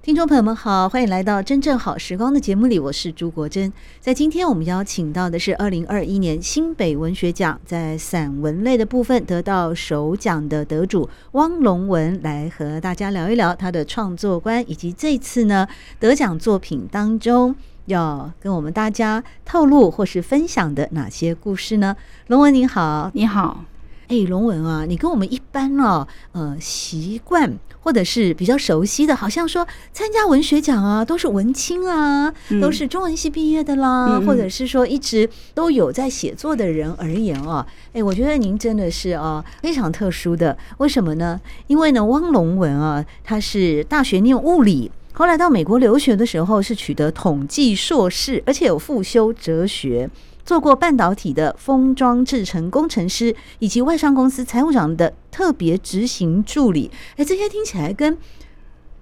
听众朋友们好，欢迎来到真正好时光的节目里，我是朱国珍。在今天我们邀请到的是二零二一年新北文学奖在散文类的部分得到首奖的得主汪龙文，来和大家聊一聊他的创作观，以及这次呢得奖作品当中要跟我们大家透露或是分享的哪些故事呢？龙文你好，你好。哎，龙文啊，你跟我们一般哦，呃，习惯或者是比较熟悉的，好像说参加文学奖啊，都是文青啊，嗯、都是中文系毕业的啦，嗯、或者是说一直都有在写作的人而言啊，哎，我觉得您真的是啊非常特殊的。为什么呢？因为呢，汪龙文啊，他是大学念物理，后来到美国留学的时候是取得统计硕士，而且有复修哲学。做过半导体的封装制程工程师，以及外商公司财务长的特别执行助理。哎，这些听起来跟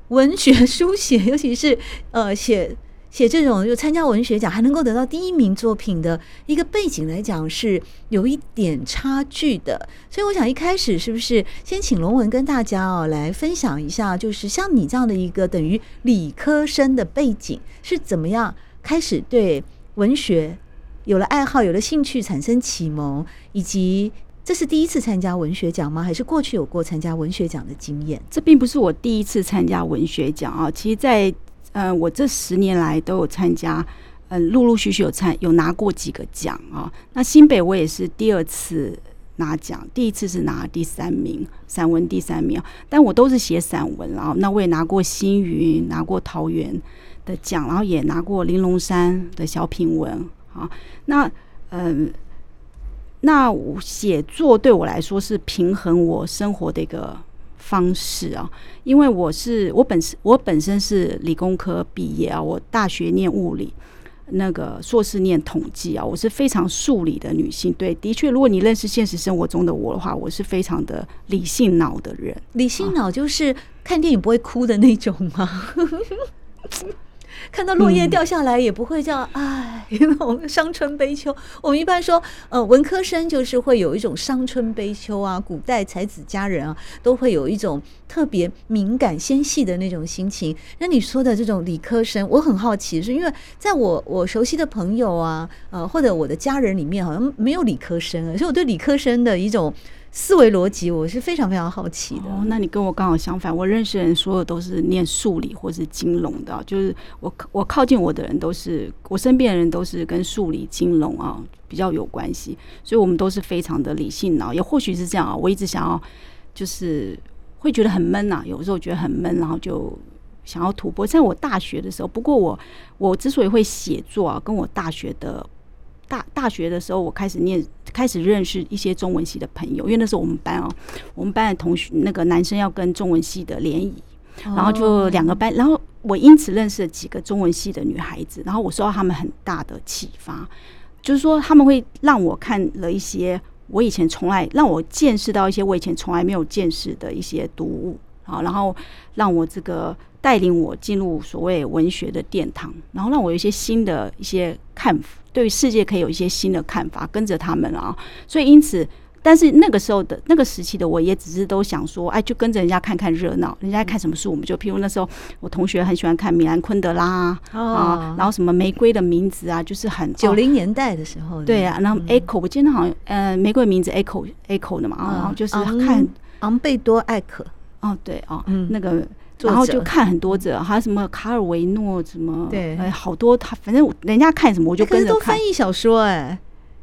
文学书写，尤其是呃写写这种就参加文学奖还能够得到第一名作品的一个背景来讲，是有一点差距的。所以我想一开始是不是先请龙文跟大家哦来分享一下，就是像你这样的一个等于理科生的背景是怎么样开始对文学有了爱好，有了兴趣，产生启蒙，以及这是第一次参加文学奖吗？还是过去有过参加文学奖的经验？这并不是我第一次参加文学奖啊。其实在，呃，我这十年来都有参加，嗯、陆陆续续有参有拿过几个奖啊。那新北我也是第二次拿奖，第一次是拿第三名，散文第三名。但我都是写散文啊。那我也拿过星云，拿过桃园的奖，然后也拿过玲珑山的小品文。啊，那嗯，那我写作对我来说是平衡我生活的一个方式啊，因为我是我本身我本身是理工科毕业啊，我大学念物理，那个硕士念统计啊，我是非常数理的女性。对，的确，如果你认识现实生活中的我的话，我是非常的理性脑的人。理性脑就是看电影不会哭的那种吗？看到落叶掉下来也不会叫唉，那种伤春悲秋。我们一般说，呃，文科生就是会有一种伤春悲秋啊。古代才子佳人啊，都会有一种特别敏感纤细的那种心情。那你说的这种理科生，我很好奇，是因为在我我熟悉的朋友啊，呃，或者我的家人里面，好像没有理科生啊，所以我对理科生的一种。思维逻辑，我是非常非常好奇的。那你跟我刚好相反。我认识人，所有都是念数理或是金融的，就是我我靠近我的人都是我身边的人都是跟数理、金融啊比较有关系，所以我们都是非常的理性脑。也或许是这样啊，我一直想要就是会觉得很闷呐，有时候觉得很闷，然后就想要突破。在我大学的时候，不过我我之所以会写作啊，跟我大学的。大大学的时候，我开始念，开始认识一些中文系的朋友，因为那时候我们班哦，我们班的同学那个男生要跟中文系的联谊，然后就两个班，然后我因此认识了几个中文系的女孩子，然后我受到他们很大的启发，就是说他们会让我看了一些我以前从来让我见识到一些我以前从来没有见识的一些读物啊，然后让我这个带领我进入所谓文学的殿堂，然后让我有一些新的一些看法。对世界可以有一些新的看法，跟着他们啊，所以因此，但是那个时候的那个时期的我，也只是都想说，哎，就跟着人家看看热闹，人家看什么书，我们就，譬如那时候我同学很喜欢看米兰昆德拉、哦、啊，然后什么玫瑰的名字啊，就是很九零年代的时候，对啊，然后 Echo，我记得好像呃，玫瑰的名字 Echo Echo 的嘛，然后就是看昂贝多艾可，哦，对哦，嗯，那个。然后就看很多者，还有什么卡尔维诺什么，对，哎，好多他，反正人家看什么我就跟着看。可是都翻译小说哎，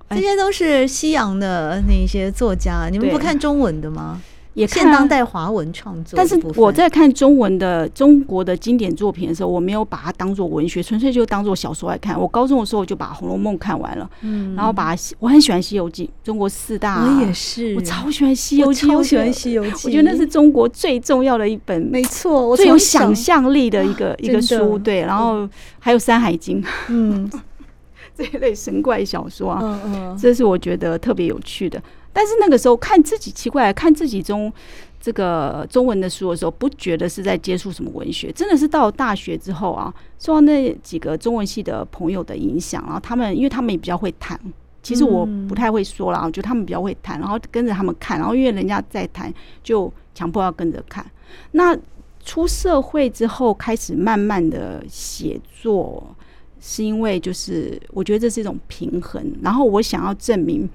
这些都是西洋的那些作家，你们不看中文的吗？也看当代华文创作，但是我在看中文的中国的经典作品的时候，我没有把它当做文学，纯粹就当做小说来看。我高中的时候我就把《红楼梦》看完了，嗯，然后把我很喜欢《西游记》，中国四大，我也是，我超喜欢《西游记》，超喜欢《西游记》，我觉得那是中国最重要的一本，没错，最有想象力的一个一个书，对，然后还有《山海经》，嗯，这一类神怪小说啊，嗯嗯，这是我觉得特别有趣的。但是那个时候看自己奇怪，看自己中这个中文的书的时候，不觉得是在接触什么文学，真的是到了大学之后啊，受到那几个中文系的朋友的影响，然后他们因为他们也比较会谈，其实我不太会说了，就他们比较会谈，然后跟着他们看，然后因为人家在谈，就强迫要跟着看。那出社会之后开始慢慢的写作，是因为就是我觉得这是一种平衡，然后我想要证明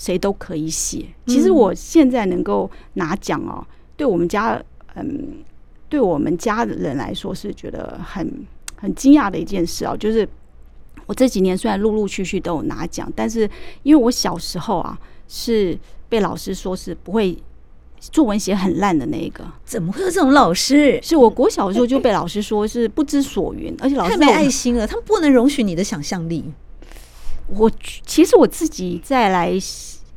谁都可以写。其实我现在能够拿奖哦，对我们家嗯，对我们家的人来说是觉得很很惊讶的一件事啊，就是我这几年虽然陆陆续续都有拿奖，但是因为我小时候啊是被老师说是不会。作文写很烂的那一个，怎么会有这种老师？是我国小的时候就被老师说是不知所云，而且老师太没爱心了，他们不能容许你的想象力。我其实我自己再来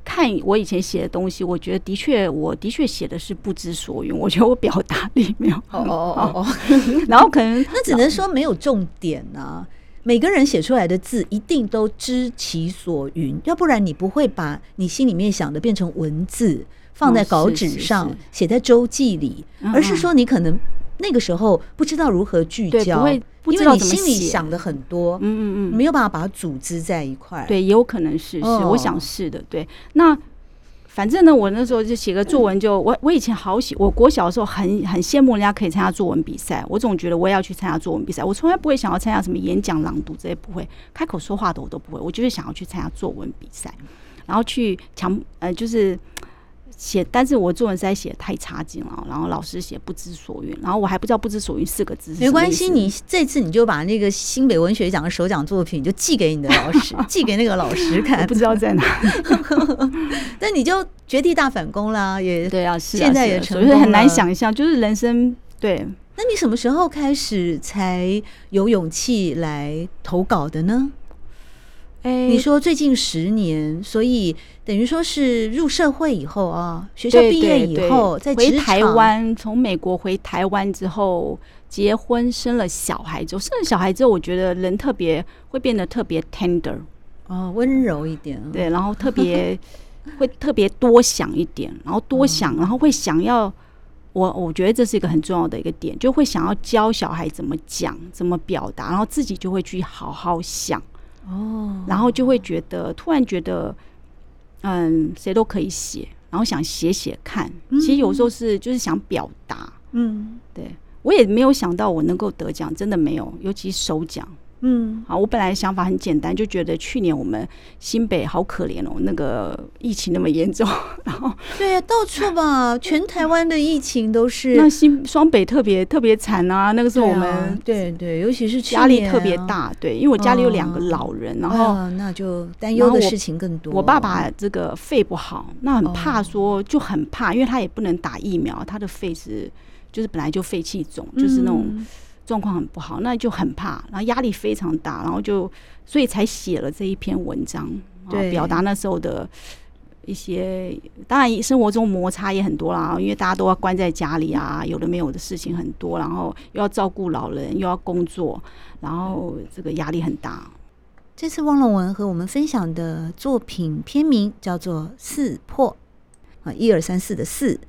看我以前写的东西，我觉得的确，我的确写的是不知所云。我觉得我表达力没有哦哦哦哦，然后可能 那只能说没有重点啊。每个人写出来的字一定都知其所云，要不然你不会把你心里面想的变成文字。放在稿纸上，写在周记里，而是说你可能那个时候不知道如何聚焦，因为你心里想的很多，嗯嗯嗯，没有办法把它组织在一块。对，也有可能是是，我想是的。对，那反正呢，我那时候就写个作文，就我我以前好喜，我国小的时候很很羡慕人家可以参加作文比赛，我总觉得我也要去参加作文比赛。我从来不会想要参加什么演讲、朗读这些，不会开口说话的我都不会，我就是想要去参加作文比赛，然后去强呃就是。写，但是我作文实在写得太差劲了，然后老师写不知所云，然后我还不知道不知所云四个字。没关系，你这次你就把那个新北文学奖的首奖作品，你就寄给你的老师，寄给那个老师看，不知道在哪。那 你就绝地大反攻啦，也对啊，现在也成功了，很难想象，就是人生对。那你什么时候开始才有勇气来投稿的呢？欸、你说最近十年，所以等于说是入社会以后啊，学校毕业以后，在回台湾，从美国回台湾之后，结婚生了小孩之后，生了小孩之后，我觉得人特别会变得特别 tender，哦，温柔一点，对，然后特别 会特别多想一点，然后多想，然后会想要我，我觉得这是一个很重要的一个点，就会想要教小孩怎么讲，怎么表达，然后自己就会去好好想。哦，然后就会觉得，突然觉得，嗯，谁都可以写，然后想写写看。其实有时候是就是想表达，嗯，对，我也没有想到我能够得奖，真的没有，尤其首奖。嗯，好，我本来想法很简单，就觉得去年我们新北好可怜哦，那个疫情那么严重，然后对呀，到处吧，全台湾的疫情都是。那新双北特别特别惨啊，那个时候我们对对，尤其是压力特别大，对，因为我家里有两个老人，然后那就担忧的事情更多。我爸爸这个肺不好，那很怕说，就很怕，因为他也不能打疫苗，他的肺是就是本来就肺气肿，就是那种。状况很不好，那就很怕，然后压力非常大，然后就所以才写了这一篇文章，对，表达那时候的一些。当然，生活中摩擦也很多啦，因为大家都要关在家里啊，有的没有的事情很多，然后又要照顾老人，又要工作，然后这个压力很大。这次汪龙文和我们分享的作品片名叫做《四破》，啊，一二三四的四，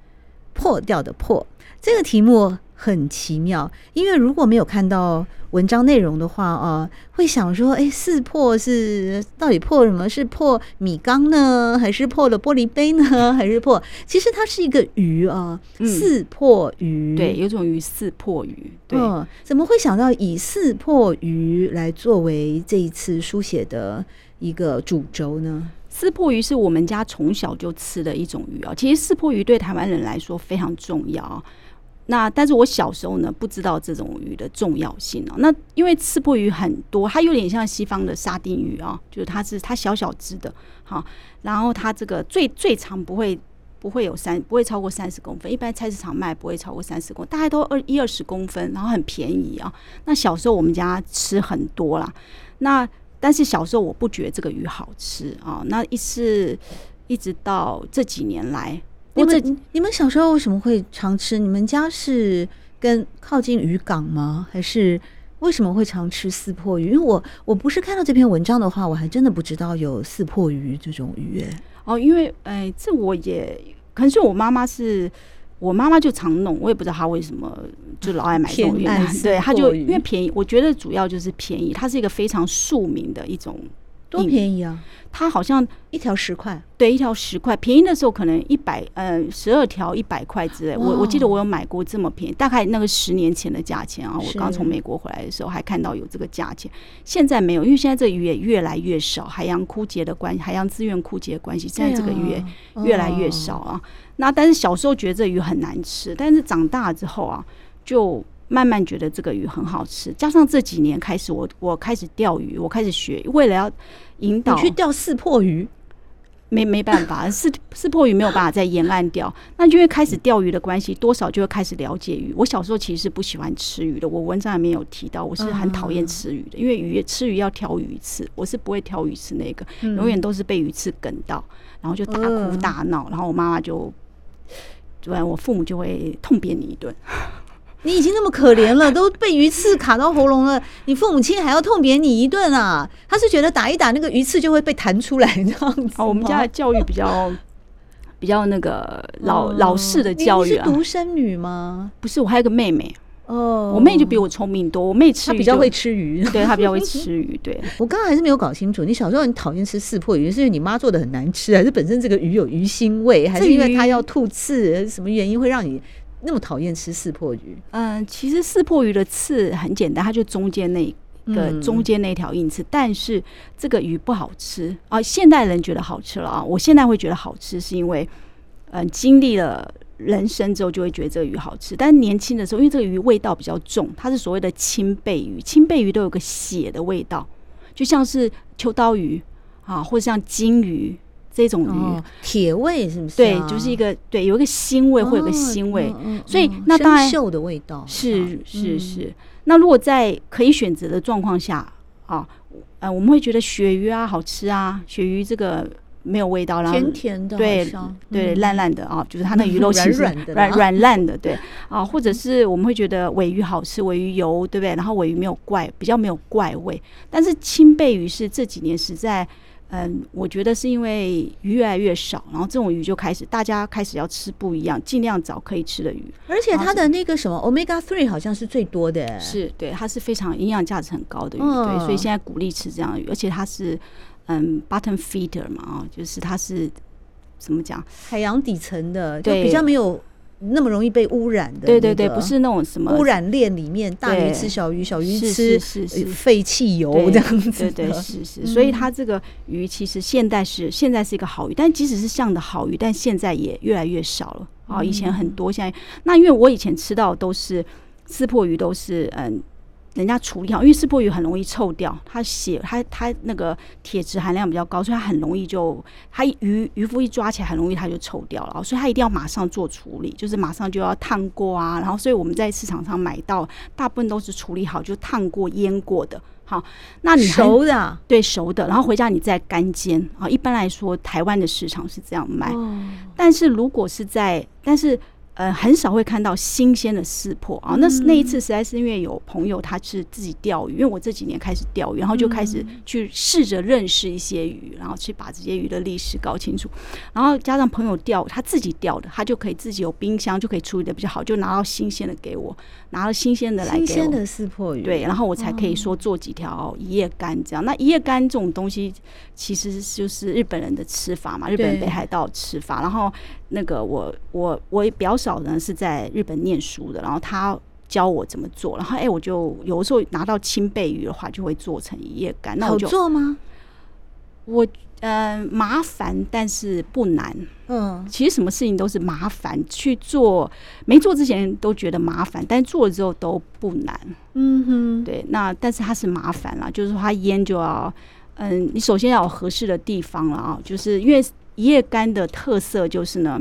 破掉的破，这个题目。很奇妙，因为如果没有看到文章内容的话啊，会想说：哎，四破是到底破什么？是破米缸呢，还是破了玻璃杯呢？还是破？其实它是一个鱼啊，四破鱼。嗯、对，有种鱼四破鱼。对、嗯，怎么会想到以四破鱼来作为这一次书写的一个主轴呢？四破鱼是我们家从小就吃的一种鱼啊。其实四破鱼对台湾人来说非常重要。那但是我小时候呢，不知道这种鱼的重要性哦。那因为刺破鱼很多，它有点像西方的沙丁鱼啊，就是它是它小小只的，好，然后它这个最最长不会不会有三不会超过三十公分，一般菜市场卖不会超过三十公，大概都二一二十公分，然后很便宜啊。那小时候我们家吃很多啦，那但是小时候我不觉得这个鱼好吃啊。那一次一直到这几年来。你们你们小时候为什么会常吃？你们家是跟靠近渔港吗？还是为什么会常吃四破鱼？因为我我不是看到这篇文章的话，我还真的不知道有四破鱼这种鱼诶。哦，因为哎，这我也可能是我妈妈是，我妈妈就常弄，我也不知道她为什么就老爱买这种鱼。对，她就因为便宜，我觉得主要就是便宜。它是一个非常庶民的一种。多便宜啊！它好像一条十块，对，一条十块。便宜的时候可能一百，呃，十二条一百块之类。我我记得我有买过这么便宜，大概那个十年前的价钱啊。我刚从美国回来的时候还看到有这个价钱，现在没有，因为现在这鱼也越来越少，海洋枯竭的关系，海洋资源枯竭的关系，现在这个鱼也越来越少啊。那但是小时候觉得这鱼很难吃，但是长大之后啊，就慢慢觉得这个鱼很好吃。加上这几年开始我，我我开始钓鱼，我开始学，为了要。引导你去钓四破鱼，没没办法，四四破鱼没有办法在沿岸钓。那就因为开始钓鱼的关系，多少就会开始了解鱼。我小时候其实是不喜欢吃鱼的，我文章里面有提到，我是很讨厌吃鱼的，因为鱼吃鱼要挑鱼刺，我是不会挑鱼刺那个，永远都是被鱼刺梗到，然后就大哭大闹，然后我妈妈就，对，我父母就会痛扁你一顿。你已经那么可怜了，都被鱼刺卡到喉咙了，你父母亲还要痛扁你一顿啊？他是觉得打一打那个鱼刺就会被弹出来这样子。哦，我们家的教育比较 比较那个老、哦、老式的教育啊。你是独生女吗？不是，我还有个妹妹。哦，我妹就比我聪明多。我妹吃她比较会吃鱼，对，她比较会吃鱼。对，我刚刚还是没有搞清楚，你小时候很讨厌吃四破鱼，是因为你妈做的很难吃，还是本身这个鱼有鱼腥味，还是因为它要吐刺？什么原因会让你？那么讨厌吃四破鱼？嗯，其实四破鱼的刺很简单，它就中间那个中间那条硬刺，嗯、但是这个鱼不好吃啊。现代人觉得好吃了啊，我现在会觉得好吃，是因为嗯，经历了人生之后就会觉得这个鱼好吃。但是年轻的时候，因为这个鱼味道比较重，它是所谓的青背鱼，青背鱼都有个血的味道，就像是秋刀鱼啊，或者像金鱼。这种鱼铁味是不是？对，就是一个对，有一个腥味，会有个腥味，所以那当然锈的味道是是是。那如果在可以选择的状况下啊，呃，我们会觉得鳕鱼啊好吃啊，鳕鱼这个没有味道，然后甜甜的，对对烂烂的啊，就是它那鱼肉其实 软软软烂的，对啊，或者是我们会觉得尾鱼好吃，尾鱼油对不对？然后尾鱼没有怪，比较没有怪味，但是青背鱼是这几年实在。嗯，我觉得是因为鱼越来越少，然后这种鱼就开始大家开始要吃不一样，尽量找可以吃的鱼。而且它的那个什么 Omega Three 好像是最多的，是对，它是非常营养价值很高的鱼，嗯、对，所以现在鼓励吃这样的鱼，而且它是嗯 bottom feeder 嘛，啊，就是它是怎么讲，海洋底层的，就比较没有。那么容易被污染的，对对对，不是那种什么污染链里面，大鱼吃小鱼，小鱼吃废弃油这样子，对对是是。所以它这个鱼其实现在是现在是一个好鱼，但即使是像的好鱼，但现在也越来越少了啊。以前很多，现在那因为我以前吃到都是刺破鱼，都是嗯。人家处理好，因为似破鱼很容易臭掉，它血它它那个铁质含量比较高，所以它很容易就它鱼渔夫一抓起来很容易它就臭掉了，所以它一定要马上做处理，就是马上就要烫过啊，然后所以我们在市场上买到大部分都是处理好就烫过腌过的，好，那你熟的对熟的，然后回家你再干煎啊。一般来说，台湾的市场是这样卖，但是如果是在但是。呃，很少会看到新鲜的似破啊。那是那一次，实在是因为有朋友他是自己钓鱼，因为我这几年开始钓鱼，然后就开始去试着认识一些鱼，然后去把这些鱼的历史搞清楚。然后加上朋友钓，他自己钓的，他就可以自己有冰箱，就可以处理的比较好，就拿到新鲜的给我，拿了新鲜的来给我。新鲜的似破鱼，对，然后我才可以说做几条一夜干这样。那一夜干这种东西，其实就是日本人的吃法嘛，日本北海道吃法，然后。那个我我我表嫂呢是在日本念书的，然后他教我怎么做，然后哎、欸，我就有的时候拿到青背鱼的话，就会做成一夜干。那我就好做吗？我呃麻烦，但是不难。嗯，其实什么事情都是麻烦，去做没做之前都觉得麻烦，但做了之后都不难。嗯哼，对。那但是它是麻烦啦，就是说它腌就要嗯，你首先要有合适的地方了啊，就是因为。一夜干的特色就是呢，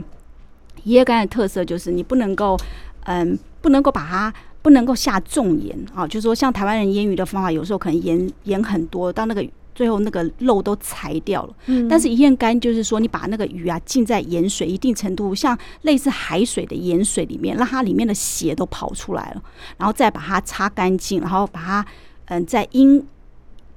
一夜干的特色就是你不能够，嗯，不能够把它不能够下重盐啊，就是说像台湾人腌鱼的方法，有时候可能盐盐很多，到那个最后那个肉都柴掉了。嗯，但是一夜干就是说，你把那个鱼啊浸在盐水一定程度，像类似海水的盐水里面，让它里面的血都跑出来了，然后再把它擦干净，然后把它嗯在阴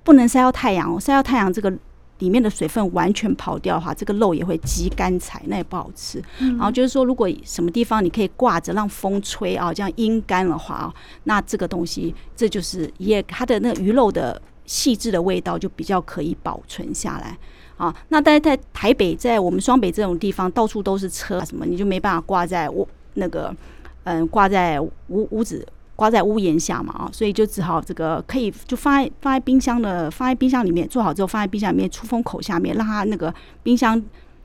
不能晒到太阳哦，晒到太阳这个。里面的水分完全跑掉的话，这个肉也会极干柴，那也不好吃。嗯、然后就是说，如果什么地方你可以挂着让风吹啊，这样阴干的话啊，那这个东西这就是也它的那个鱼肉的细致的味道就比较可以保存下来。啊，那待在台北，在我们双北这种地方，到处都是车什么，你就没办法挂在屋那个，嗯，挂在屋屋子，挂在屋檐下嘛啊，所以就只好这个可以就放在放在冰箱的，放在冰箱里面做好之后，放在冰箱里面出风口下面，让它那个冰箱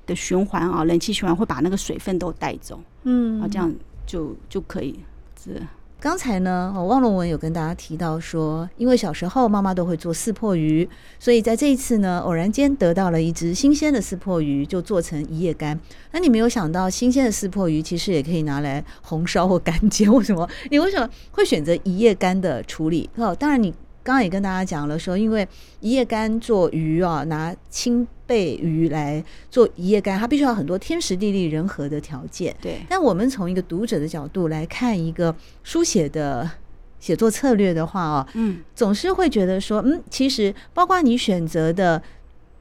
的循环啊，冷气循环会把那个水分都带走，嗯，啊，这样就就可以是。刚才呢，汪龙文有跟大家提到说，因为小时候妈妈都会做四破鱼，所以在这一次呢，偶然间得到了一只新鲜的四破鱼，就做成一夜干。那你没有想到，新鲜的四破鱼其实也可以拿来红烧或干煎？为什么？你为什么会选择一夜干的处理？哦，当然你。刚刚也跟大家讲了，说因为一夜干做鱼啊，拿青背鱼来做一夜干，它必须要很多天时地利人和的条件。对。但我们从一个读者的角度来看一个书写的写作策略的话啊，嗯，总是会觉得说，嗯，其实包括你选择的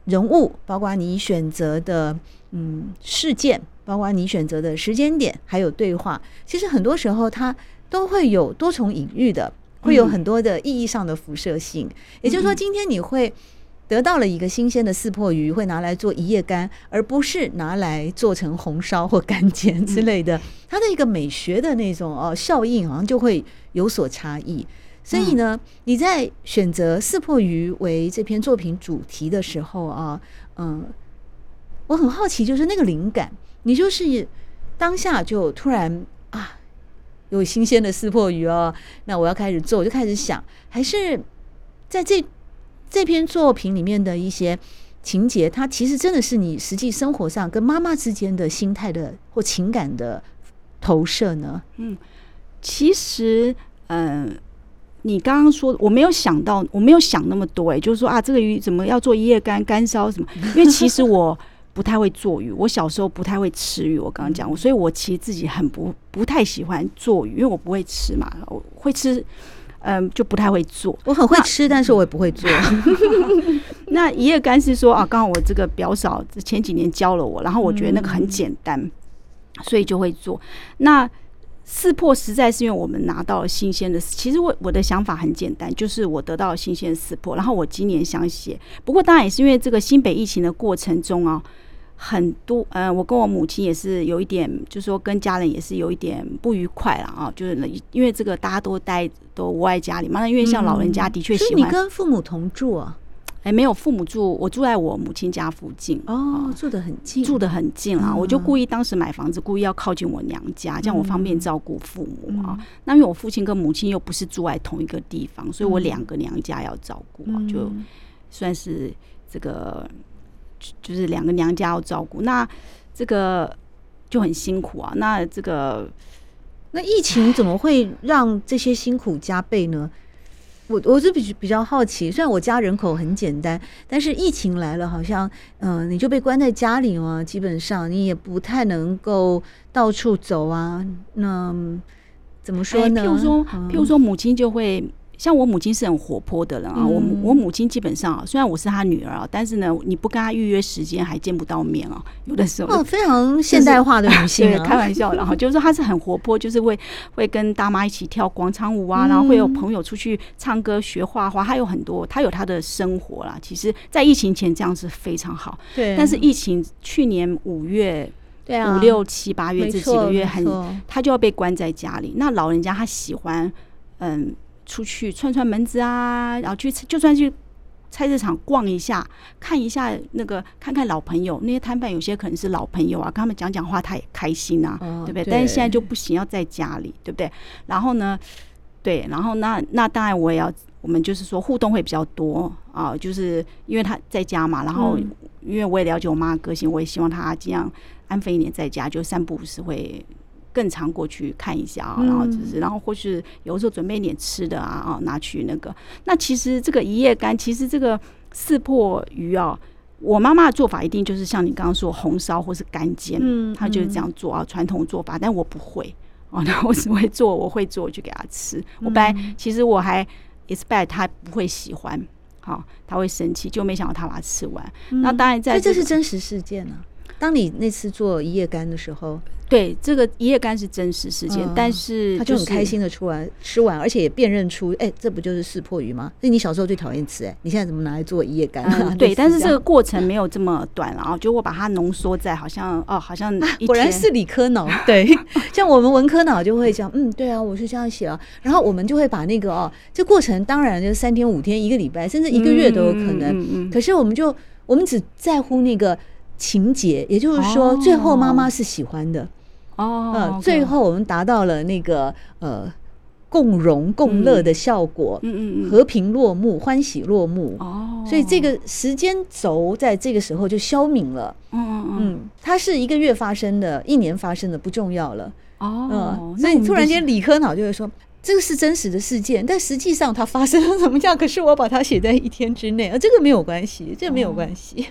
人物，包括你选择的嗯事件，包括你选择的时间点，还有对话，其实很多时候它都会有多重隐喻的。会有很多的意义上的辐射性，也就是说，今天你会得到了一个新鲜的四破鱼，会拿来做一夜干，而不是拿来做成红烧或干煎之类的。它的一个美学的那种哦效应，好像就会有所差异。所以呢，你在选择四破鱼为这篇作品主题的时候啊，嗯，我很好奇，就是那个灵感，你就是当下就突然啊。有新鲜的撕破鱼哦，那我要开始做，我就开始想，还是在这这篇作品里面的一些情节，它其实真的是你实际生活上跟妈妈之间的心态的或情感的投射呢？嗯，其实，嗯、你刚刚说我没有想到，我没有想那么多，哎，就是说啊，这个鱼怎么要做一夜干干烧什么？因为其实我。不太会做鱼，我小时候不太会吃鱼。我刚刚讲过，所以我其实自己很不不太喜欢做鱼，因为我不会吃嘛。我会吃，嗯，就不太会做。我很会吃，但是我也不会做。那一夜干是说啊，刚好我这个表嫂前几年教了我，然后我觉得那个很简单，所以就会做。那四破实在是因为我们拿到了新鲜的，其实我我的想法很简单，就是我得到了新鲜的四破，然后我今年想写，不过当然也是因为这个新北疫情的过程中啊。很多，嗯，我跟我母亲也是有一点，就是说跟家人也是有一点不愉快了啊，就是因为这个大家都待都窝在家里嘛，那因为像老人家的确喜欢。所以你跟父母同住啊？哎，没有父母住，我住在我母亲家附近哦，住得很近，住得很近啊。我就故意当时买房子，故意要靠近我娘家，这样我方便照顾父母啊。那因为我父亲跟母亲又不是住在同一个地方，所以我两个娘家要照顾啊，就算是这个。就是两个娘家要照顾，那这个就很辛苦啊。那这个，那疫情怎么会让这些辛苦加倍呢？我我是比比较好奇。虽然我家人口很简单，但是疫情来了，好像嗯、呃，你就被关在家里嘛，基本上你也不太能够到处走啊。那怎么说呢？譬如说，譬如说，母亲就会。像我母亲是很活泼的人啊，我我母亲基本上啊，虽然我是她女儿啊，但是呢，你不跟她预约时间还见不到面啊，有的时候哦，非常现代化的女性，对，开玩笑，然后就是说她是很活泼，就是会会跟大妈一起跳广场舞啊，然后会有朋友出去唱歌、学画画，她有很多，她有她的生活啦。其实，在疫情前这样是非常好，对。但是疫情去年五月，五六七八月这几个月很，她就要被关在家里。那老人家她喜欢，嗯。出去串串门子啊，然后去就算去菜市场逛一下，看一下那个看看老朋友，那些摊贩有些可能是老朋友啊，跟他们讲讲话，他也开心啊，哦、对不对？但是现在就不行，要在家里，对不对？然后呢，对，然后那那当然我也要，我们就是说互动会比较多啊，就是因为他在家嘛，然后因为我也了解我妈的个性，我也希望她尽量安分一点在家，就三不五时会。更常过去看一下啊，然后就是，然后或是有时候准备一点吃的啊，啊，拿去那个。那其实这个一夜干，其实这个四破鱼啊，我妈妈的做法一定就是像你刚刚说红烧或是干煎，嗯，她就是这样做啊，传统做法。但我不会哦，那我只会做，我会做就给她吃。我本来其实我还 expect 她不会喜欢，好，她会生气，就没想到她把它吃完。那当然在这是真实事件呢。当你那次做一夜干的时候。对，这个一夜干是真实事件，嗯、但是、就是、他就很开心的出来吃完，而且也辨认出，哎，这不就是四破鱼吗？那你小时候最讨厌吃，哎，你现在怎么拿来做一夜干？嗯、对，但是这个过程没有这么短了啊，就我把它浓缩在好像哦，好像、啊、果然是理科脑，对，像我们文科脑就会讲，嗯，对啊，我是这样写啊，然后我们就会把那个哦，这过程当然就是三天五天一个礼拜甚至一个月都有可能，嗯嗯嗯、可是我们就我们只在乎那个情节，也就是说，最后妈妈是喜欢的。哦，呃，最后我们达到了那个呃共荣共乐的效果，嗯嗯嗯，和平落幕，欢喜落幕。哦，所以这个时间轴在这个时候就消泯了。嗯嗯嗯，它是一个月发生的，一年发生的不重要了。哦，所以突然间理科脑就会说，这个是真实的事件，但实际上它发生了什么样？可是我把它写在一天之内，呃，这个没有关系，这个没有关系。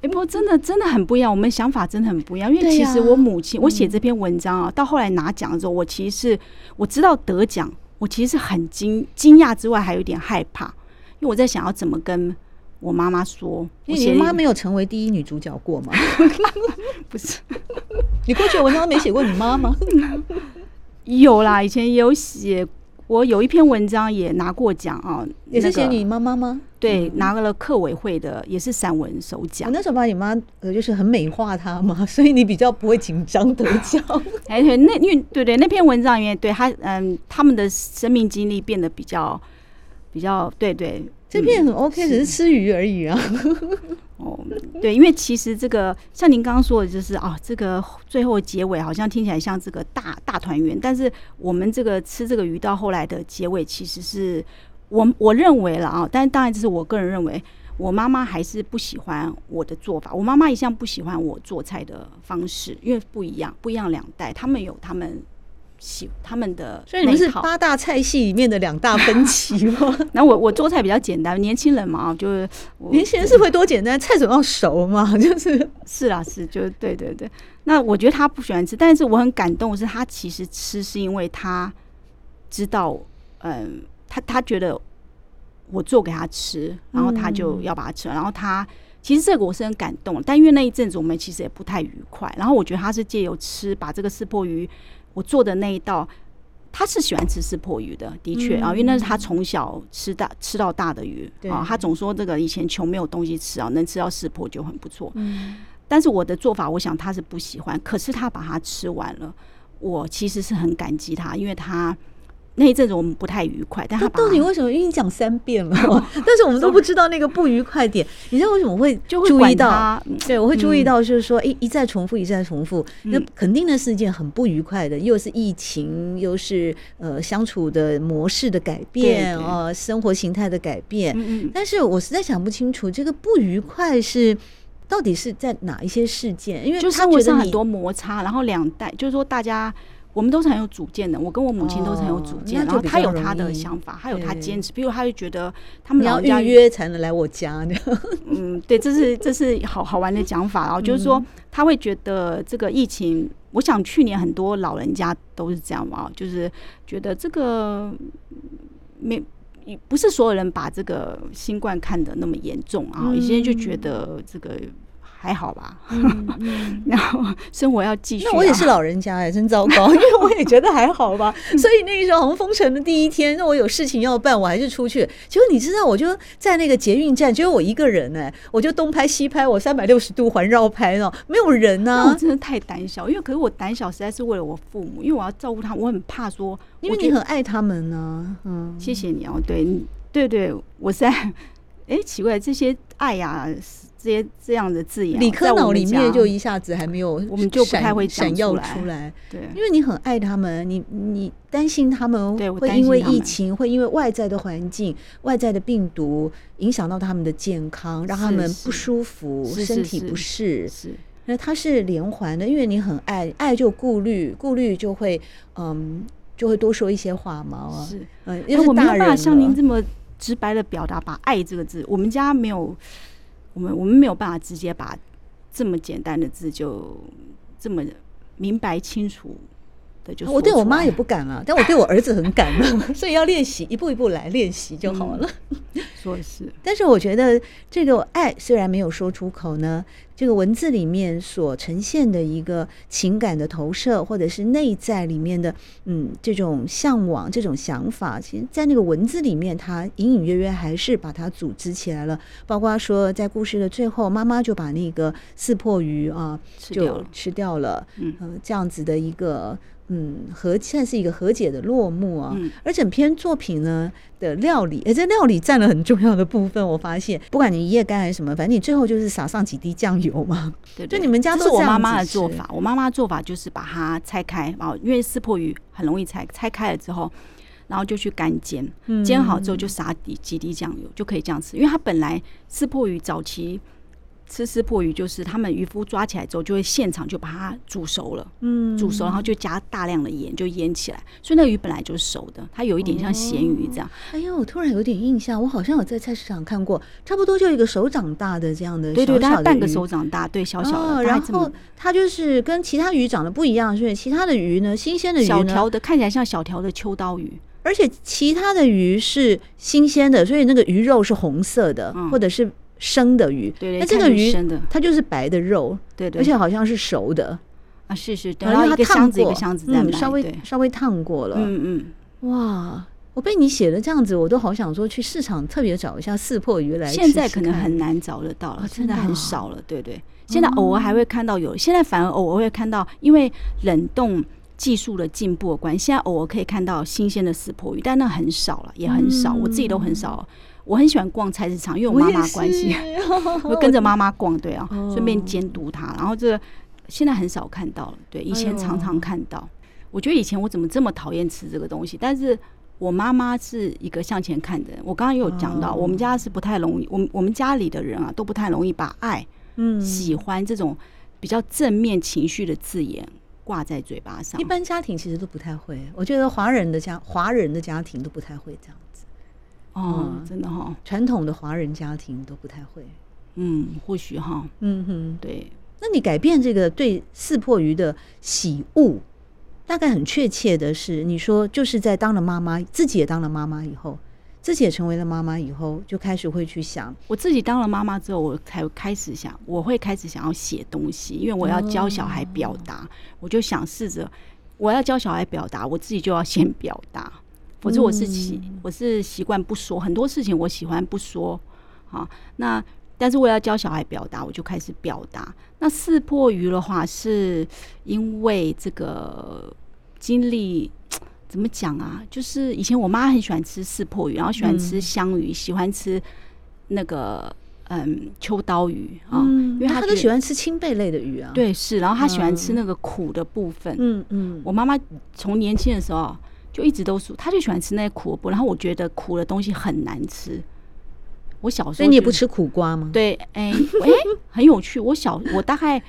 哎，不过真的真的很不一样，我们想法真的很不一样。因为其实我母亲，我写这篇文章啊，到后来拿奖的时候，我其实是我知道得奖，我其实是很惊惊讶之外，还有点害怕，因为我在想要怎么跟我妈妈说。你妈没有成为第一女主角过吗？不是，你过去的文章没写过你妈吗？有啦，以前也有写。我有一篇文章也拿过奖啊，也是写你妈妈吗？对，拿了课委会的，也是散文首奖。我那时候把你妈呃，就是很美化她嘛，所以你比较不会紧张得奖。哎，对，那因为对对，那篇文章因为对他嗯，他们的生命经历变得比较比较对对。这片很 OK，只是吃鱼而已啊。哦，对，因为其实这个像您刚刚说的，就是啊，这个最后结尾好像听起来像这个大大团圆，但是我们这个吃这个鱼到后来的结尾，其实是我我认为了啊，但是当然这是我个人认为，我妈妈还是不喜欢我的做法。我妈妈一向不喜欢我做菜的方式，因为不一样，不一样两代，他们有他们。他们的，所以你们是八大菜系里面的两大分歧吗？那我我做菜比较简单，年轻人嘛，就是年轻人是会多简单，菜总要熟嘛，就是是啦，是就对对对。那我觉得他不喜欢吃，但是我很感动的是，他其实吃是因为他知道，嗯，他他觉得我做给他吃，然后他就要把它吃完，然后他其实这个我是很感动，但因为那一阵子我们其实也不太愉快，然后我觉得他是借由吃把这个识破鱼。我做的那一道，他是喜欢吃四破鱼的，的确啊，因为那是他从小吃大吃到大的鱼啊。他总说这个以前穷没有东西吃啊，能吃到四破就很不错。嗯，但是我的做法，我想他是不喜欢，可是他把它吃完了，我其实是很感激他，因为他。那一阵子我们不太愉快，但他到底为什么？因为你讲三遍了，但是我们都不知道那个不愉快点。你知道为什么会注意到？对，我会注意到，就是说，一一再重复，一再重复，那肯定那是一件很不愉快的，又是疫情，又是呃相处的模式的改变啊，生活形态的改变。但是我实在想不清楚，这个不愉快是到底是在哪一些事件？因为他觉得很多摩擦，然后两代就是说大家。我们都是很有主见的，我跟我母亲都是很有主见，然后他有他的想法，他有他坚持。比如，他就觉得他们老家预约才能来我家。嗯，对，这是这是好好玩的讲法。然后就是说，他会觉得这个疫情，我想去年很多老人家都是这样嘛，就是觉得这个没不是所有人把这个新冠看得那么严重啊，有些人就觉得这个。还好吧，嗯嗯、然后生活要继续、啊。那我也是老人家哎，真糟糕，因为我也觉得还好吧。所以那个时候好像封城的第一天，那我有事情要办，我还是出去。结果你知道，我就在那个捷运站，只有我一个人哎，我就东拍西拍，我三百六十度环绕拍哦，没有人呢、啊。我真的太胆小，因为可是我胆小实在是为了我父母，因为我要照顾他，我很怕说，因为你很爱他们呢、啊。嗯，谢谢你哦，对，对对，我在哎，奇怪，这些爱呀、啊。这些这样的字眼，理科脑里面就一下子还没有，我们就不太会闪耀出来。对，因为你很爱他们，你你担心他们会因为疫情，会因为外在的环境、外在的病毒影响到他们的健康，让他们不舒服，身体不适。是，那它是连环的，因为你很爱，爱就顾虑，顾虑就会嗯，就会多说一些话嘛。是，嗯，因为我没有办法像您这么直白的表达，把“爱”这个字，我们家没有。我们我们没有办法直接把这么简单的字就这么明白清楚的就。我对我妈也不敢了，但我对我儿子很敢了，所以要练习，一步一步来练习就好了。嗯、说是，但是我觉得这个爱虽然没有说出口呢。这个文字里面所呈现的一个情感的投射，或者是内在里面的嗯这种向往、这种想法，其实，在那个文字里面，它隐隐约约还是把它组织起来了。包括说，在故事的最后，妈妈就把那个四破鱼啊就吃掉了，嗯、呃，这样子的一个。嗯，和算是一个和解的落幕啊。嗯、而整篇作品呢的料理，哎，这料理占了很重要的部分。我发现，不管你一夜干还是什么，反正你最后就是撒上几滴酱油嘛。对，对，就你们家都是我妈妈的做法。我妈妈做法就是把它拆开啊，因为四破鱼很容易拆，拆开了之后，然后就去干煎，煎好之后就撒几几滴酱油，就可以这样吃。因为它本来四破鱼早期。吃四魄鱼就是他们渔夫抓起来之后，就会现场就把它煮熟了，嗯，煮熟然后就加大量的盐就腌起来，所以那个鱼本来就是熟的，它有一点像咸鱼这样。哦、哎呦，我突然有点印象，我好像有在菜市场看过，差不多就一个手掌大的这样的小小的，对对，大概半个手掌大，对，小小的。哦、然后它就是跟其他鱼长得不一样，所以其他的鱼呢，新鲜的鱼小条的看起来像小条的秋刀鱼，而且其他的鱼是新鲜的，所以那个鱼肉是红色的，嗯、或者是。生的鱼，对，那这个鱼它就是白的肉，对对，而且好像是熟的。啊，是是，然后一个箱子一个箱子在卖，稍微稍微烫过了，嗯嗯，哇，我被你写的这样子，我都好想说去市场特别找一下四破鱼来。现在可能很难找得到了，现在很少了，对对。现在偶尔还会看到有，现在反而偶尔会看到，因为冷冻技术的进步的关系，现在偶尔可以看到新鲜的四破鱼，但那很少了，也很少，我自己都很少。我很喜欢逛菜市场，因为我妈妈关系，我会跟着妈妈逛，对啊，顺便监督她。然后这个现在很少看到了，对，以前常常看到。我觉得以前我怎么这么讨厌吃这个东西？但是我妈妈是一个向前看的人。我刚刚也有讲到，我们家是不太容易，我们我们家里的人啊都不太容易把爱、嗯，喜欢这种比较正面情绪的字眼挂在嘴巴上。一般家庭其实都不太会，我觉得华人的家，华人的家庭都不太会这样。哦，真的哈，传统的华人家庭都不太会，嗯，或许哈，嗯哼，对。那你改变这个对四破鱼的喜恶，大概很确切的是，你说就是在当了妈妈，自己也当了妈妈以后，自己也成为了妈妈以后，就开始会去想，我自己当了妈妈之后，我才开始想，我会开始想要写东西，因为我要教小孩表达，哦、我就想试着我要教小孩表达，我自己就要先表达。我说我是习我是习惯不说很多事情，我喜欢不说啊。那但是我要教小孩表达，我就开始表达。那四破鱼的话，是因为这个经历怎么讲啊？就是以前我妈很喜欢吃四破鱼，然后喜欢吃香鱼，喜欢吃那个嗯秋刀鱼啊，因为她都喜欢吃青贝类的鱼啊。对，是，然后她喜欢吃那个苦的部分。嗯嗯，我妈妈从年轻的时候。就一直都是，他就喜欢吃那些苦的，然后我觉得苦的东西很难吃。我小时候，所以你也不吃苦瓜吗？对，哎、欸、哎、欸，很有趣。我小我大概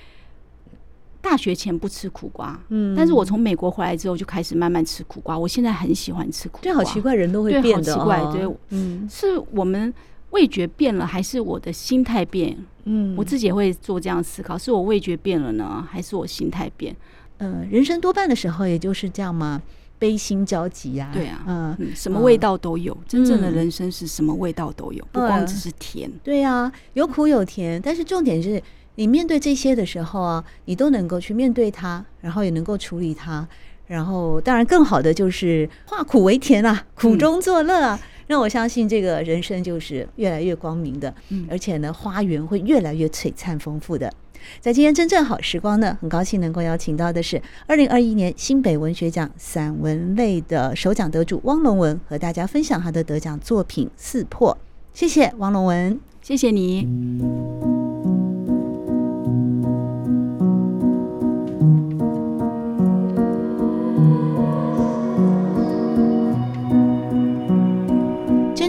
大学前不吃苦瓜，嗯，但是我从美国回来之后就开始慢慢吃苦瓜。我现在很喜欢吃苦瓜。对，好奇怪，人都会变的，好奇怪，对，嗯，是我们味觉变了，还是我的心态变？嗯，我自己也会做这样思考，是我味觉变了呢，还是我心态变？呃，人生多半的时候也就是这样吗？悲心交集呀，对啊，嗯，什么味道都有。真正的人生是什么味道都有，不光只是甜。对啊，有苦有甜，但是重点是你面对这些的时候啊，你都能够去面对它，然后也能够处理它，然后当然更好的就是化苦为甜啊，苦中作乐啊。让我相信这个人生就是越来越光明的，而且呢，花园会越来越璀璨丰富的。在今天真正好时光呢，很高兴能够邀请到的是二零二一年新北文学奖散文类的首奖得主汪龙文，和大家分享他的得奖作品《四破》。谢谢汪龙文，谢谢你。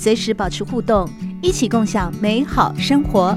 随时保持互动，一起共享美好生活。